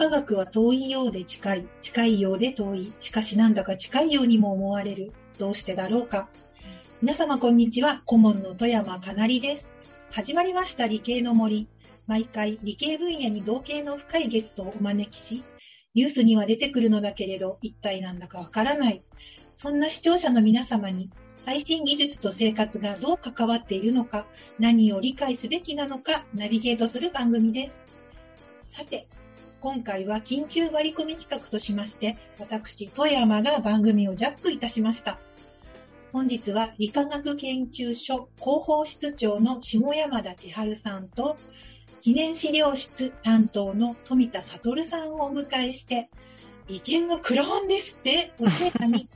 科学は遠いようで近い、近いようで遠い、しかしなんだか近いようにも思われる。どうしてだろうか。皆様こんにちは、顧問の富山かなりです。始まりました理系の森。毎回理系分野に造形の深いゲストをお招きし、ニュースには出てくるのだけれど、一体なんだかわからない。そんな視聴者の皆様に、最新技術と生活がどう関わっているのか、何を理解すべきなのか、ナビゲートする番組です。さて、今回は緊急割り込み企画としまして、私、富山が番組をジャックいたしました。本日は理化学研究所広報室長の下山田千春さんと、記念資料室担当の富田悟さんをお迎えして、意見がクラーンですっておテーマに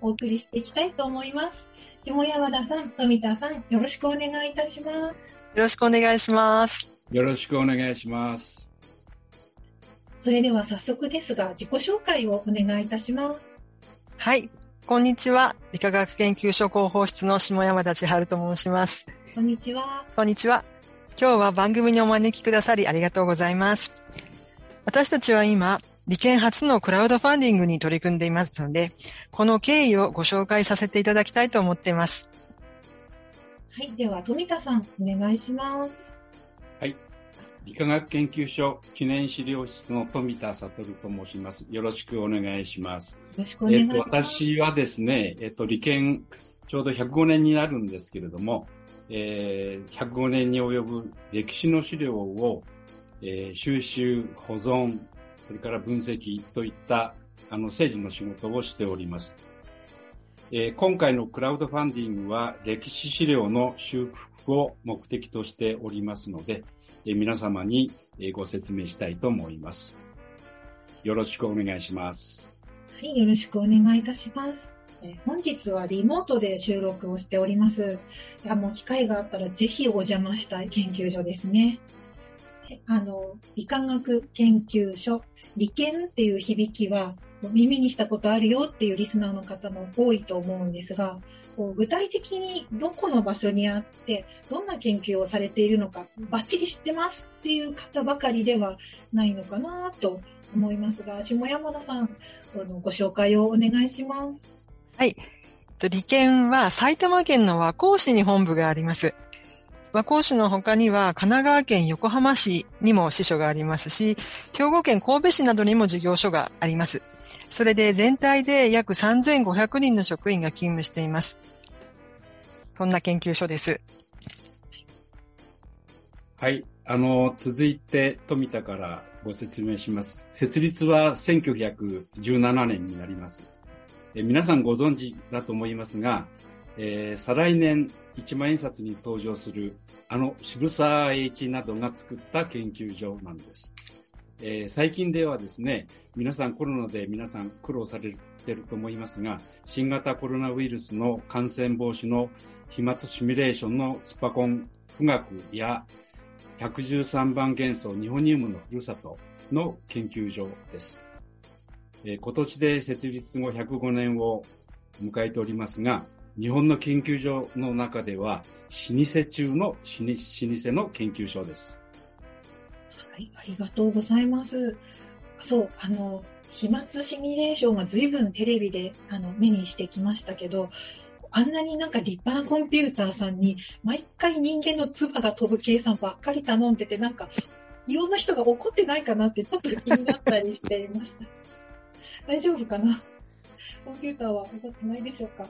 お送りしていきたいと思います。下山田さん、富田さん、よろしくお願いいたします。よろしくお願いします。よろしくお願いします。それでは早速ですが、自己紹介をお願いいたします。はい。こんにちは。理化学研究所広報室の下山田千春と申します。こんにちは。こんにちは。今日は番組にお招きくださりありがとうございます。私たちは今、理研初のクラウドファンディングに取り組んでいますので、この経緯をご紹介させていただきたいと思っています。はい。では、富田さん、お願いします。理化学研究所記念資料室の富田悟と申します。よろしくお願いします。よろしくお願いします。えっと、私はですね、えっと、理研ちょうど105年になるんですけれども、えー、105年に及ぶ歴史の資料を、えー、収集、保存、それから分析といったあの政治の仕事をしております。えー、今回のクラウドファンディングは歴史資料の修復を目的としておりますので、え皆様にご説明したいと思います。よろしくお願いします。はい、よろしくお願いいたします。え本日はリモートで収録をしております。いやもう機会があったらぜひお邪魔したい研究所ですね。あの、理化学研究所、理研っていう響きは耳にしたことあるよっていうリスナーの方も多いと思うんですが、こう具体的にどこの場所にあって、どんな研究をされているのか、バッチリ知ってますっていう方ばかりではないのかなと思いますが、下山田さん、あのご紹介をお願いします。はい。理研は埼玉県の和光市に本部があります。和光市の他には神奈川県横浜市にも支所がありますし、兵庫県神戸市などにも事業所があります。それで全体で約3500人の職員が勤務しています。そんな研究所です。はい。あの、続いて富田からご説明します。設立は1917年になります。え皆さんご存知だと思いますが、えー、再来年一万円札に登場するあの渋沢栄一などが作った研究所なんです。えー、最近ではですね、皆さんコロナで皆さん苦労されてると思いますが、新型コロナウイルスの感染防止の飛沫シミュレーションのスパコン富岳や113番元素ニホニウムのふるさとの研究所です。えー、今年で設立後105年を迎えておりますが、日本の研究所の中では老舗中の老舗の研究所です。い、ありがとうございます。そう、あの、飛沫シミュレーションが随分テレビであの目にしてきましたけど、あんなになんか立派なコンピューターさんに毎回人間の唾が飛ぶ計算ばっかり頼んでて、なんかいろんな人が怒ってないかなってちょっと気になったりしていました。大丈夫かな？コンピューターは怒ってないでしょうか？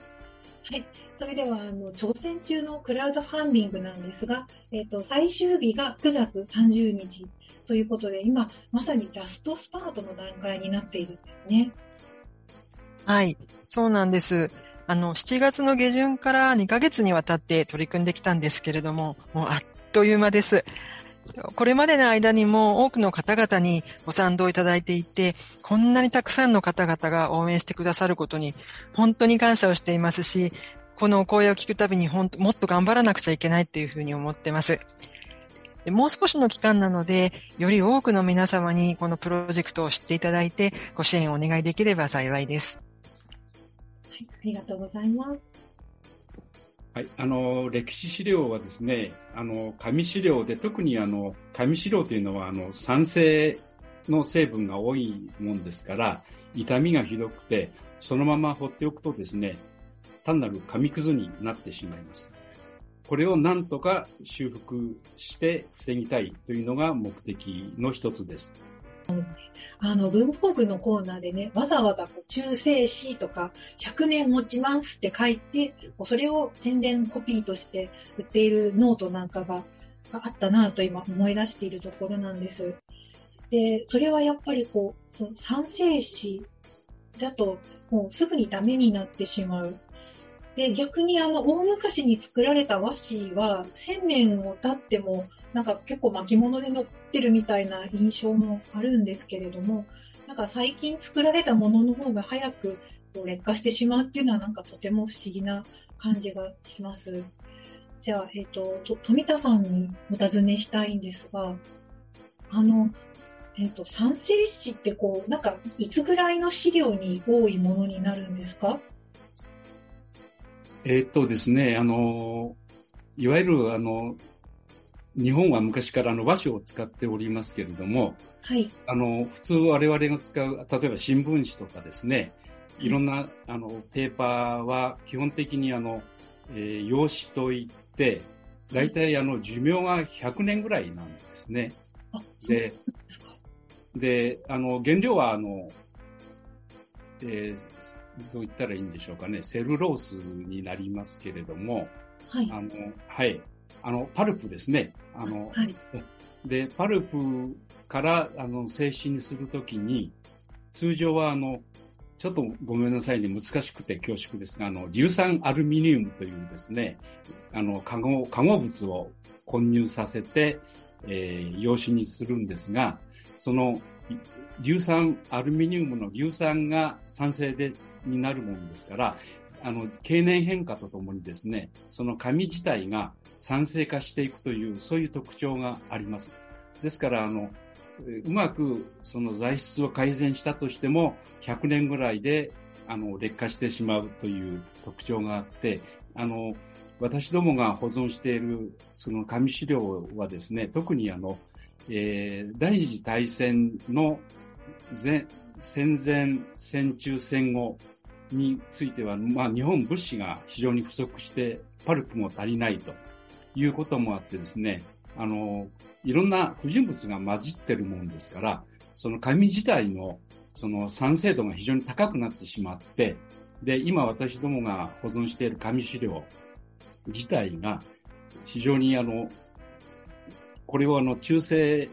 はい。それでは、あの、挑戦中のクラウドファンディングなんですが、えっ、と、最終日が9月30日ということで、今、まさにラストスパートの段階になっているんですね。はい。そうなんです。あの、7月の下旬から2ヶ月にわたって取り組んできたんですけれども、もうあっという間です。これまでの間にも多くの方々にご賛同いただいていて、こんなにたくさんの方々が応援してくださることに本当に感謝をしていますし、このお声を聞くたびに本当もっと頑張らなくちゃいけないっていうふうに思ってます。もう少しの期間なので、より多くの皆様にこのプロジェクトを知っていただいて、ご支援をお願いできれば幸いです。はい、ありがとうございます。はい、あの、歴史資料はですね、あの、紙資料で、特にあの、紙資料というのは、あの、酸性の成分が多いもんですから、傷みがひどくて、そのまま放っておくとですね、単なる紙くずになってしまいます。これを何とか修復して防ぎたいというのが目的の一つです。あの、文房具のコーナーでね、わざわざ中性紙とか100年持ちますって書いて、それを宣伝コピーとして売っているノートなんかがあったなと今思い出しているところなんです。で、それはやっぱりこう、その三世史だともうすぐにダメになってしまう。で、逆にあの、大昔に作られた和紙は、1000年も経っても、なんか結構巻物で載ってるみたいな印象もあるんですけれども、なんか最近作られたものの方が早く劣化してしまうっていうのはなんかとても不思議な感じがします。じゃあ、えっ、ー、と、富田さんにお尋ねしたいんですが、あの、えっ、ー、と、三世史ってこう、なんか、いつぐらいの資料に多いものになるんですか？えっとですね、あの、いわゆる、あの、日本は昔からあの和紙を使っておりますけれども、はい。あの、普通我々が使う、例えば新聞紙とかですね、いろんな、あの、ペーパーは基本的にあの、えー、用紙といって、大体あの、寿命が100年ぐらいなんですね。で、で、あの、原料はあの、えー、どう言ったらいいんでしょうかね、セルロースになりますけれども、はい。あの、はい。あの、パルプですね。あの、はい。で、パルプから、あの、静止にするときに、通常は、あの、ちょっとごめんなさいね、難しくて恐縮ですが、あの、硫酸アルミニウムというですね、あの、化合、化合物を混入させて、えー、用紙にするんですが、その、硫酸アルミニウムの硫酸が酸性で、になるものですから、あの、経年変化とともにですね、その紙自体が酸性化していくという、そういう特徴があります。ですから、あの、うまくその材質を改善したとしても、100年ぐらいで、あの、劣化してしまうという特徴があって、あの、私どもが保存しているその紙資料はですね、特にあの、えー、第二次大戦の前戦前、戦中、戦後については、まあ日本物資が非常に不足して、パルプも足りないということもあってですね、あの、いろんな不純物が混じってるもんですから、その紙自体のその酸性度が非常に高くなってしまって、で、今私どもが保存している紙資料自体が非常にあの、これをあの中性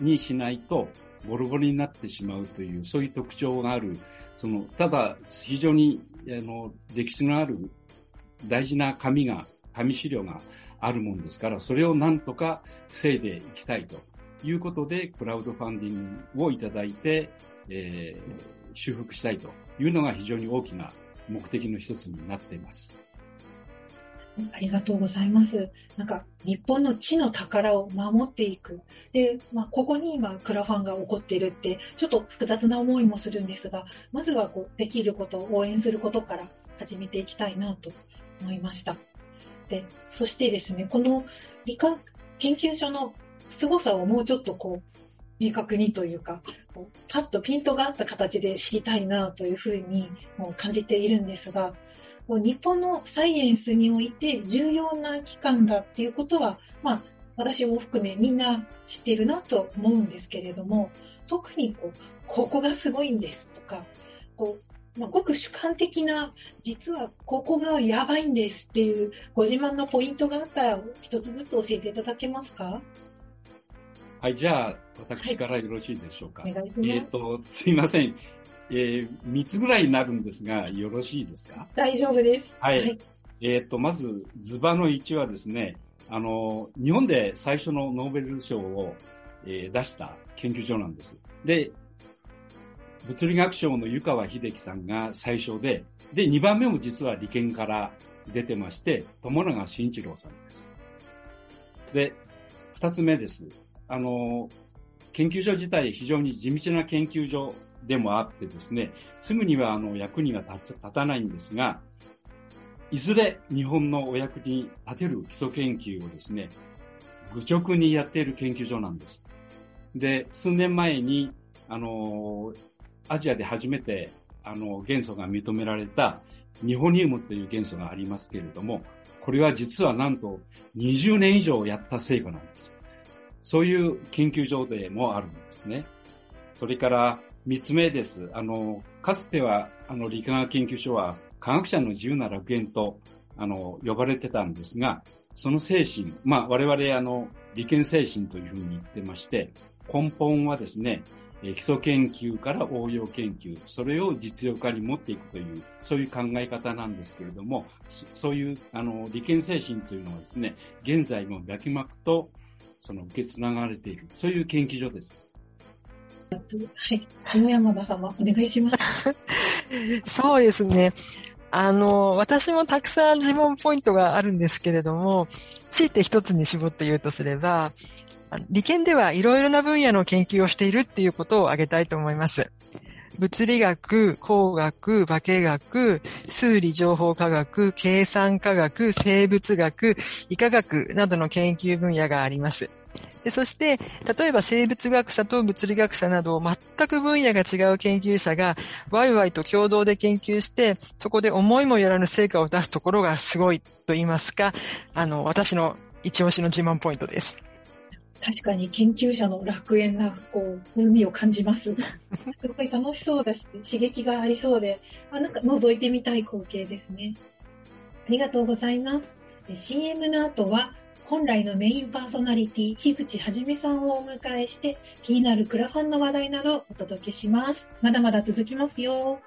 にしないとボロボロになってしまうという、そういう特徴がある、その、ただ非常にあの歴史のある大事な紙が、紙資料があるもんですから、それをなんとか防いでいきたいということで、クラウドファンディングをいただいて、えー、修復したいというのが非常に大きな目的の一つになっています。ありがとうございます。なんか、日本の地の宝を守っていく。で、まあ、ここに今、クラファンが起こっているって、ちょっと複雑な思いもするんですが、まずは、こう、できることを応援することから始めていきたいなと思いました。で、そしてですね、この理科研究所の凄さをもうちょっとこう、明確にというか、こうパッとピントがあった形で知りたいなというふうにもう感じているんですが、日本のサイエンスにおいて重要な機関だっていうことは、まあ、私も含めみんな知ってるなと思うんですけれども、特にこう、ここがすごいんですとか、こう、まあ、ごく主観的な、実はここがやばいんですっていうご自慢のポイントがあったら、一つずつ教えていただけますか？はい、じゃあ、私からよろしいでしょうか。はい、お願いします。えっ、ー、と、すいません。えー、3つぐらいになるんですが、よろしいですか？大丈夫です。はい。はい、えっ、ー、と、まず、ズバの1はですね、あの、日本で最初のノーベル賞を、えー、出した研究所なんです。で、物理学賞の湯川秀樹さんが最初で、で、2番目も実は理研から出てまして、友永慎一郎さんです。で、2つ目です。あの、研究所自体非常に地道な研究所でもあってですね、すぐにはあの役には立たないんですが、いずれ日本のお役に立てる基礎研究をですね、愚直にやっている研究所なんです。で、数年前に、あの、アジアで初めて、あの、元素が認められた、ニホニウムという元素がありますけれども、これは実はなんと20年以上やった成果なんです。そういう研究所でもあるんですね。それから三つ目です。あの、かつては、あの、理化学研究所は科学者の自由な楽園と、あの、呼ばれてたんですが、その精神、まあ、我々、あの、利権精神というふうに言ってまして、根本はですね、基礎研究から応用研究、それを実用化に持っていくという、そういう考え方なんですけれども、そういう、あの、利権精神というのはですね、現在も脈々と、その、受け継がれている、そういう研究所です。はい。下山田様、お願いします。そうですね。あの、私もたくさん疑問ポイントがあるんですけれども、強いて一つに絞って言うとすれば、理研ではいろいろな分野の研究をしているっていうことを挙げたいと思います。物理学、工学、化学、数理情報科学、計算科学、生物学、医科学などの研究分野があります。でそして、例えば生物学者と物理学者など全く分野が違う研究者がワイワイと共同で研究して、そこで思いもよらぬ成果を出すところがすごいと言いますか、あの、私の一押しの自慢ポイントです。確かに研究者の楽園な、こう、風味を感じます。すごい楽しそうだし、刺激がありそうで、あなんか覗いてみたい光景ですね。ありがとうございます。CM の後は、本来のメインパーソナリティ、樋口はじめさんをお迎えして、気になるクラファンの話題などお届けします。まだまだ続きますよ。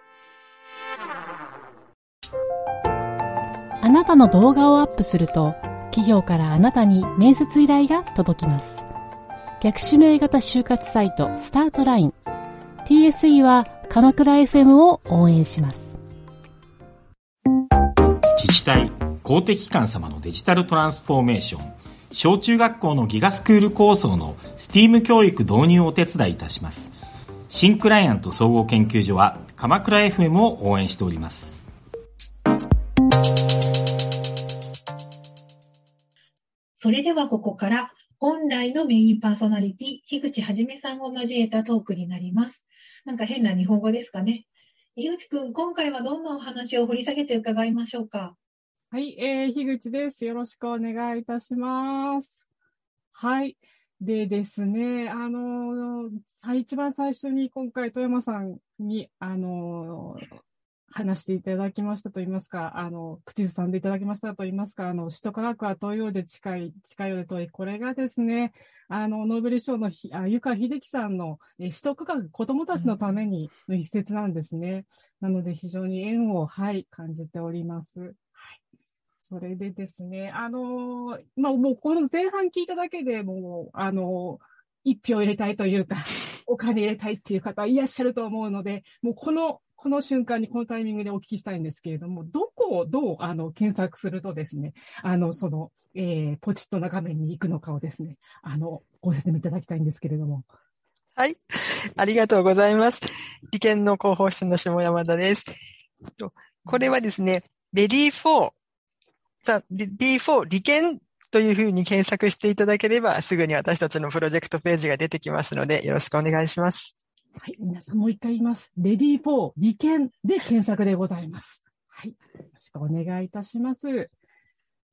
あなたの動画をアップすると、企業からあなたに面接依頼が届きます。逆指名型就活サイトスタートライン TSE は鎌倉 FM を応援します。自治体、公的機関様のデジタルトランスフォーメーション、小中学校のギガスクール構想の STEAM 教育導入をお手伝いいたします。新クライアント総合研究所は鎌倉 FM を応援しております。それではここから本来のメインパーソナリティ、樋口はじめさんを交えたトークになります。なんか変な日本語ですかね。樋口くん、今回はどんなお話を掘り下げて伺いましょうか？はい、えー、樋口です。よろしくお願いいたします。はい。でですね、あの一番最初に今回、富山さんに、あの話していただきましたと言いますか、あの、口ずさんでいただきましたと言いますか、あの、首都科学は東洋で近い、近いようで遠い。これがですね、あの、ノーベル賞のひあ湯川秀樹さんの、え首都科学、子供たちのためにの一節なんですね。なので非常に縁を、はい、感じております。はい。それでですね、あのまあ、もうこの前半聞いただけでもう、あの一票入れたいというか、お金入れたいっていう方いらっしゃると思うので、もうこのこの瞬間に、このタイミングでお聞きしたいんですけれども、どこをどうあの検索するとですね、あの、その、えー、ポチッとな画面に行くのかをですね、あの、ご説明いただきたいんですけれども。はい。ありがとうございます。理研の広報室の下山田です。これはですね、レディー4、さ、あディー4利権というふうに検索していただければ、すぐに私たちのプロジェクトページが出てきますので、よろしくお願いします。はい。皆さんもう一回言います。レディー4利権で検索でございます。はい。よろしくお願いいたします。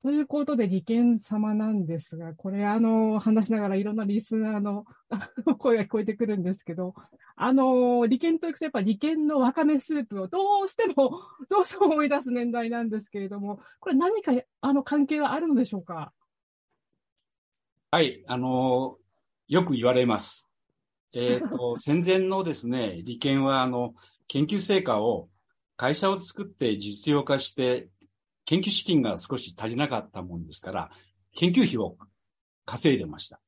ということで、利権様なんですが、これ、あの、話しながらいろんなリスナーの 声が聞こえてくるんですけど、あの、利権といくと、やっぱ利権のわかめスープをどうしても、どうしても思い出す年代なんですけれども、これ何か、あの、関係はあるのでしょうか？はい、あの、よく言われます。えっ、ー、と、戦前のですね、利権は、あの、研究成果を会社を作って実用化して、研究資金が少し足りなかったもんですから、研究費を稼いでました。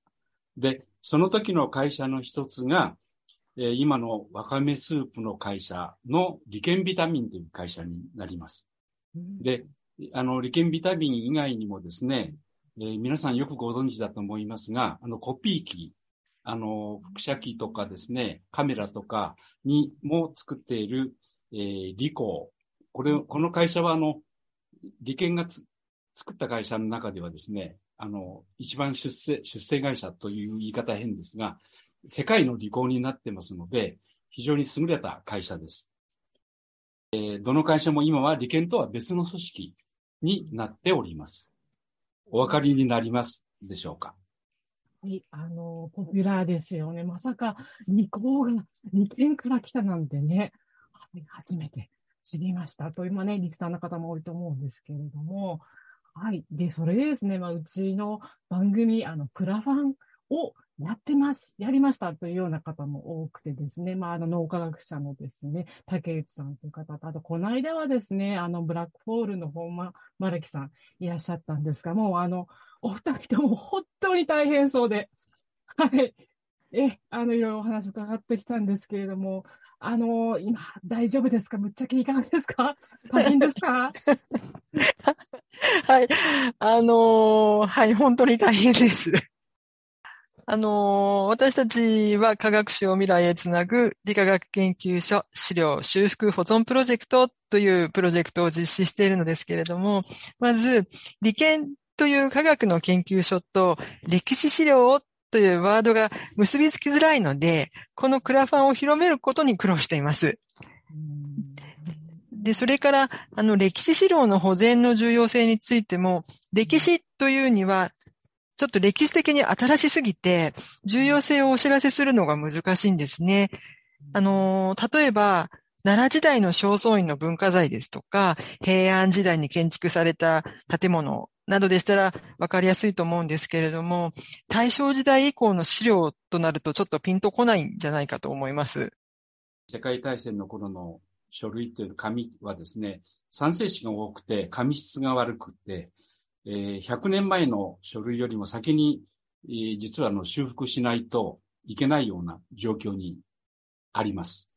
で、その時の会社の一つが、えー、今のわかめスープの会社の利権ビタミンという会社になります。で、あの、利権ビタミン以外にもですね、えー、皆さんよくご存知だと思いますが、あの、コピー機、あの、輻射機とかですね、カメラとかにも作っている、えー、リコー。これ、この会社はあの、利権が作った会社の中ではですね、あの、一番出世、出世会社という言い方変ですが、世界の利口になってますので、非常に優れた会社です。えー、どの会社も今は利権とは別の組織になっております。お分かりになりますでしょうか？はい、あの、ポピュラーですよね。まさか、二校が二件から来たなんてね、初めて知りました。と、今ね、リスナーの方も多いと思うんですけれども、はい。で、それでですね、まあ、うちの番組、あの、クラファンをやってます。やりましたというような方も多くてですね。まあ、あの、脳科学者のですね、竹内さんという方と、あと、この間はですね、あの、ブラックホールの本間、マルキさんいらっしゃったんですが、もう、あの、お二人とも本当に大変そうで、はい。え、あの、いろいろお話伺ってきたんですけれども、あの、今、大丈夫ですか？むっちゃけいかがですか？大変ですか？はい。あのー、はい、本当に大変です。あのー、私たちは科学史を未来へつなぐ理化学研究所資料修復保存プロジェクトというプロジェクトを実施しているのですけれども、まず、理研という科学の研究所と歴史資料をというワードが結びつきづらいので、このクラファンを広めることに苦労しています。で、それから、あの、歴史資料の保全の重要性についても、歴史というには、ちょっと歴史的に新しすぎて、重要性をお知らせするのが難しいんですね。あの、例えば、奈良時代の正倉院の文化財ですとか、平安時代に建築された建物などでしたら分かりやすいと思うんですけれども、大正時代以降の資料となるとちょっとピンとこないんじゃないかと思います。世界大戦の頃の書類という紙はですね、酸性紙が多くて紙質が悪くて、えー、100年前の書類よりも先に、えー、実はの修復しないといけないような状況にあります。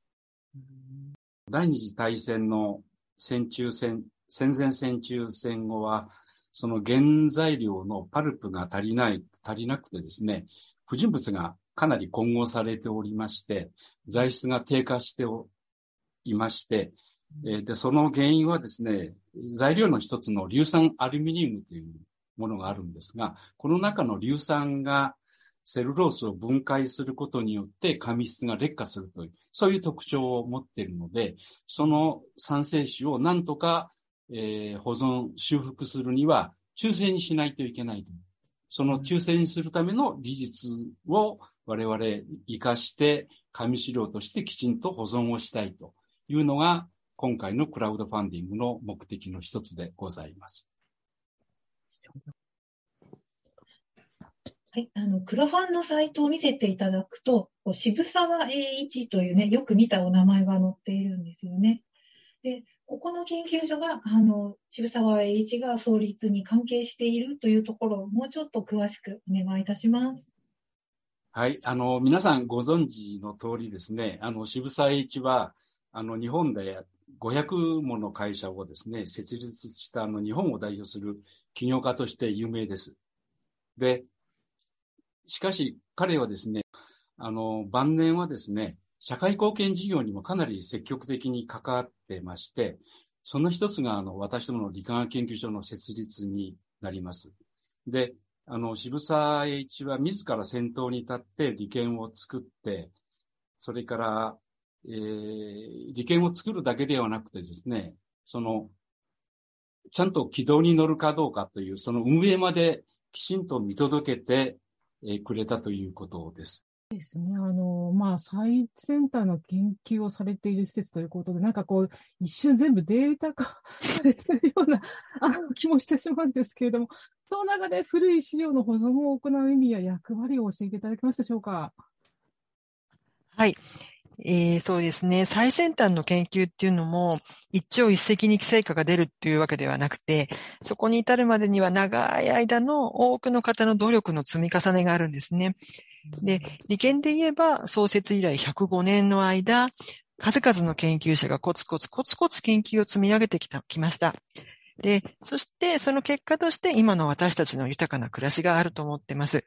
第二次大戦の戦中戦、戦前戦中戦後は、その原材料のパルプが足りない、足りなくてですね、不純物がかなり混合されておりまして、材質が低下しておいまして、で、その原因はですね、材料の一つの硫酸アルミニウムというものがあるんですが、この中の硫酸がセルロースを分解することによって紙質が劣化するという、そういう特徴を持っているので、その酸性種をなんとか、えー、保存、修復するには中性にしないといけないと。その中性にするための技術を我々活かして紙資料としてきちんと保存をしたいというのが、今回のクラウドファンディングの目的の一つでございます。はい、あの、クラファンのサイトを見せていただくと、渋沢栄一というね、よく見たお名前が載っているんですよね。で、ここの研究所が、あの、渋沢栄一が創立に関係しているというところをもうちょっと詳しくお願いいたします。はい、あの、皆さんご存知の通りですね、あの、渋沢栄一は、あの、日本で500もの会社をですね、設立したあの、日本を代表する起業家として有名です。で、しかし彼はですね、あの、晩年はですね、社会貢献事業にもかなり積極的に関わってまして、その一つが、あの、私どもの理化学研究所の設立になります。で、あの、渋沢栄一は自ら先頭に立って利権を作って、それから、えー、利権を作るだけではなくてですね、その、ちゃんと軌道に乗るかどうかという、その運営まできちんと見届けて、くれたということです。ですね。あの、まあ、最先端の研究をされている施設ということで、なんかこう、一瞬全部データ化されているような、あの、気もしてしまうんですけれども、その中で古い資料の保存を行う意味や役割を教えていただけますでしょうか？はい。えー、そうですね。最先端の研究っていうのも、一朝一夕に成果が出るっていうわけではなくて、そこに至るまでには長い間の多くの方の努力の積み重ねがあるんですね。で、利権で言えば創設以来105年の間、数々の研究者がコツコツコツコツ研究を積み上げてきた、きました。で、そしてその結果として今の私たちの豊かな暮らしがあると思ってます。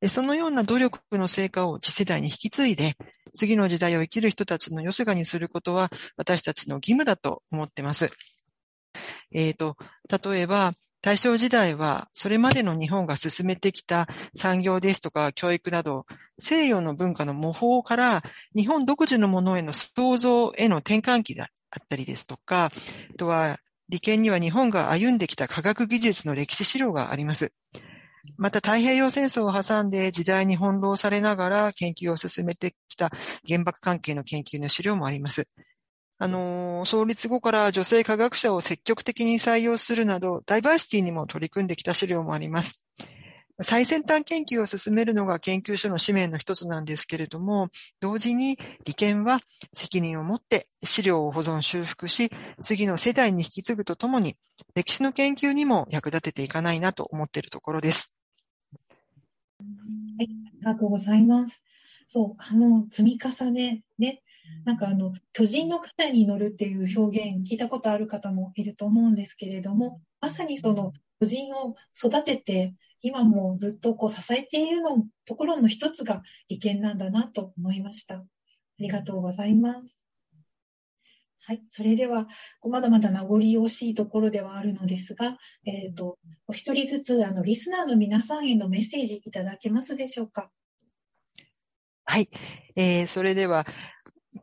でそのような努力の成果を次世代に引き継いで、次の時代を生きる人たちのよすがにすることは私たちの義務だと思ってます。えっ、ー、と、例えば、大正時代は、それまでの日本が進めてきた産業ですとか教育など、西洋の文化の模倣から日本独自のものへの創造への転換期だったりですとか、あとは利権には日本が歩んできた科学技術の歴史資料があります。また太平洋戦争を挟んで時代に翻弄されながら研究を進めてきた原爆関係の研究の資料もあります。あの、創立後から女性科学者を積極的に採用するなど、ダイバーシティにも取り組んできた資料もあります。最先端研究を進めるのが研究所の使命の一つなんですけれども、同時に利権は責任を持って資料を保存修復し、次の世代に引き継ぐとともに、歴史の研究にも役立てていかないなと思っているところです。はい、ありがとうございます。そう、あの、積み重ね、ね、なんかあの、巨人の肩に乗るっていう表現聞いたことある方もいると思うんですけれども、まさにその巨人を育てて、今もずっとこう支えているのところの一つが利権なんだなと思いました。ありがとうございます。はい。それでは、まだまだ名残惜しいところではあるのですが、えっ、ー、と、お一人ずつ、あの、リスナーの皆さんへのメッセージいただけますでしょうか？はい。えー、それでは、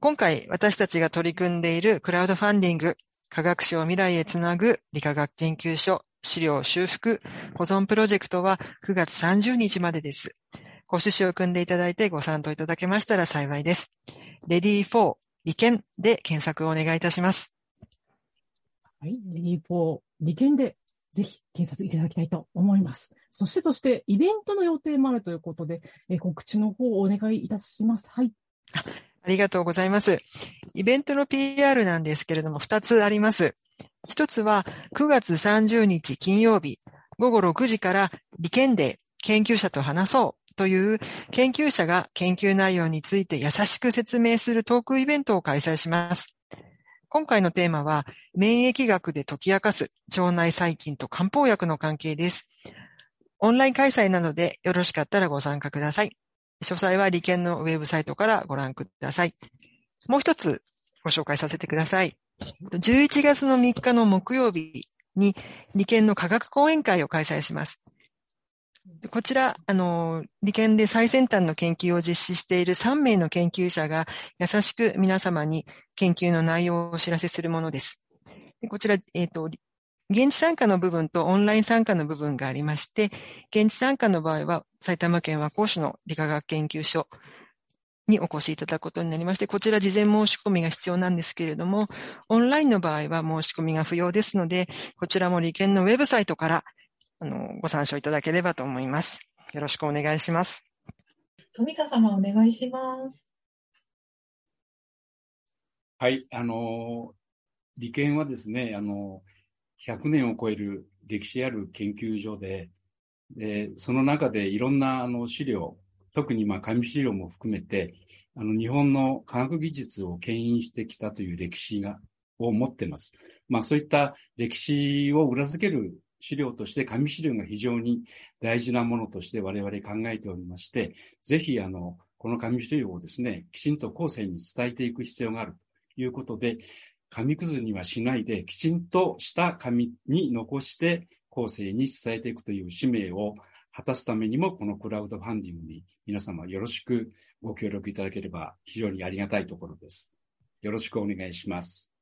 今回私たちが取り組んでいるクラウドファンディング、科学史を未来へつなぐ理化学研究所資料修復保存プロジェクトは9月30日までです。ご趣旨を組んでいただいてご参加いただけましたら幸いです。レディー4利権で検索をお願いいたします。はい、レディー4利権でぜひ検索いただきたいと思います。そして、そして、イベントの予定もあるということで、え告知の方をお願いいたします。はい。ありがとうございます。イベントの PR なんですけれども、2つあります。1つは9月30日金曜日午後6時から理研で研究者と話そうという研究者が研究内容について優しく説明するトークイベントを開催します。今回のテーマは免疫学で解き明かす腸内細菌と漢方薬の関係です。オンライン開催なのでよろしかったらご参加ください。詳細は理研のウェブサイトからご覧ください。もう一つご紹介させてください。11月の3日の木曜日に理研の科学講演会を開催します。こちら、あの、理研で最先端の研究を実施している3名の研究者が優しく皆様に研究の内容をお知らせするものです。こちら、えっ、ー、と、現地参加の部分とオンライン参加の部分がありまして、現地参加の場合は埼玉県和光市の理化学研究所にお越しいただくことになりまして、こちら事前申し込みが必要なんですけれども、オンラインの場合は申し込みが不要ですので、こちらも利権のウェブサイトからあのご参照いただければと思います。よろしくお願いします。富田様お願いします。はい、あの、利権はですね、あの、100年を超える歴史ある研究所で、でその中でいろんなあの資料、特にまあ紙資料も含めて、あの日本の科学技術を牽引してきたという歴史が、を持っています。まあそういった歴史を裏付ける資料として紙資料が非常に大事なものとして我々考えておりまして、ぜひあの、この紙資料をですね、きちんと後世に伝えていく必要があるということで、紙くずにはしないで、きちんとした紙に残して後世に伝えていくという使命を果たすためにも、このクラウドファンディングに皆様よろしくご協力いただければ非常にありがたいところです。よろしくお願いします。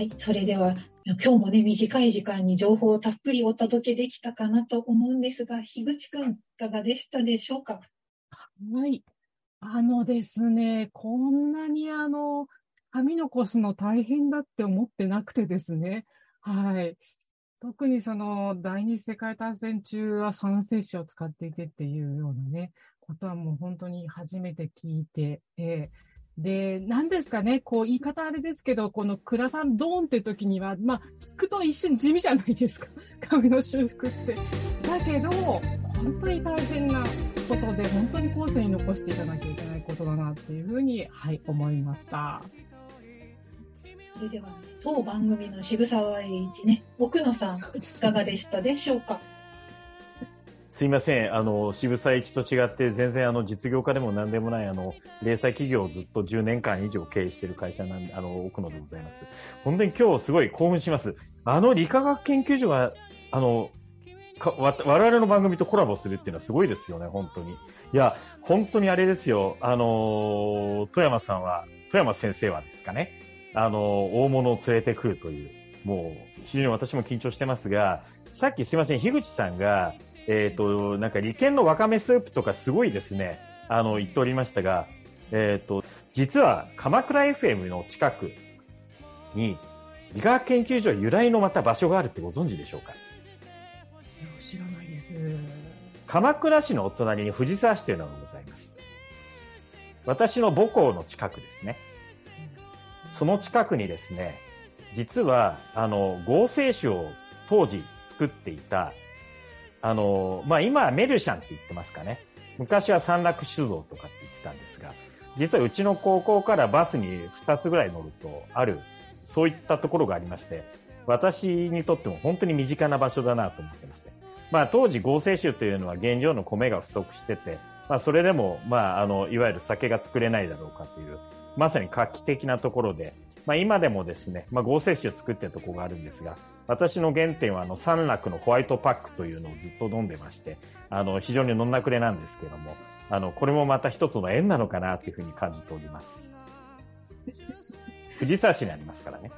はい、それでは今日もね、短い時間に情報をたっぷりお届けできたかなと思うんですが、樋口くん、いかがでしたでしょうか？はい。あのですね、こんなにあの、髪残すの大変だって思ってなくてですね。はい。特にその、第二次世界大戦中は酸性紙を使っていてっていうようなね、ことはもう本当に初めて聞いて、えーで、何ですかね、こう言い方あれですけど、このクラファンドーンって時には、まあ、聞くと一瞬地味じゃないですか。髪の修復って。だけど、本当に大変なことで、本当に後世に残していかなきゃいけないことだなっていうふうに、はい、思いました。それでは、ね、当番組の渋沢栄一ね、奥野さん、いかがでしたでしょうか？すいません。あの、渋沢栄一と違って全然あの実業家でも何でもないあの、零細企業をずっと10年間以上経営している会社なんで、あの、奥野でございます。本当に今日すごい興奮します。あの理化学研究所が、あの、かわ我々の番組とコラボするっていうのはすごいですよね、本当に。いや、本当にあれですよ。あの、富山さんは、富山先生はですかね。あの、大物を連れてくるという、もう、非常に私も緊張してますが、さっきすいません、樋口さんが、えっ、ー、と、なんか利権のわかめスープとかすごいですね、あの、言っておりましたが、えっ、ー、と、実は鎌倉 FM の近くに、理学研究所由来のまた場所があるってご存知でしょうか？知らないです。鎌倉市のお隣に藤沢市というのがございます。私の母校の近くですね。その近くにですね、実は、あの、合成種を当時作っていたあの、まあ、今はメルシャンって言ってますかね。昔は三楽酒造とかって言ってたんですが、実はうちの高校からバスに2つぐらい乗るとある、そういったところがありまして、私にとっても本当に身近な場所だなと思ってまして。まあ、当時合成酒というのは原料の米が不足してて、まあ、それでも、まあ、あの、いわゆる酒が作れないだろうかという、まさに画期的なところで、まあ、今でもですね、まあ、合成酒を作ってるところがあるんですが、私の原点はあの三楽のホワイトパックというのをずっと飲んでまして、あの非常に飲んだくれなんですけども、あのこれもまた一つの縁なのかなというふうに感じております。藤沢市にありますからね。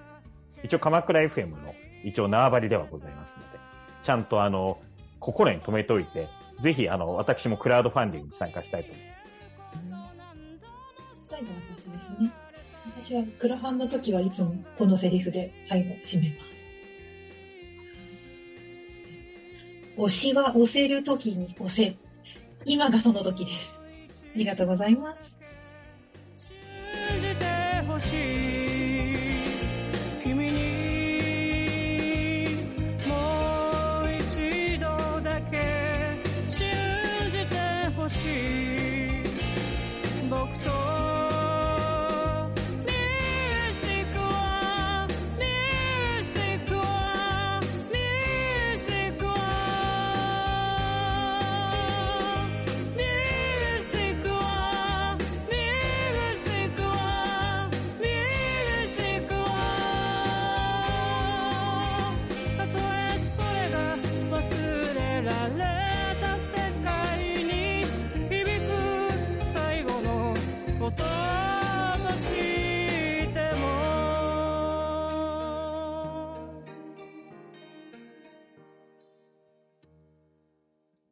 一応鎌倉 FM の一応縄張りではございますので、ちゃんとあの心に留めておいて、ぜひあの私もクラウドファンディングに参加したいと思います。最後私ですね。私はクラファンの時はいつもこのセリフで最後締めます。推しは押せる時に押せ。今がその時です。ありがとうございます。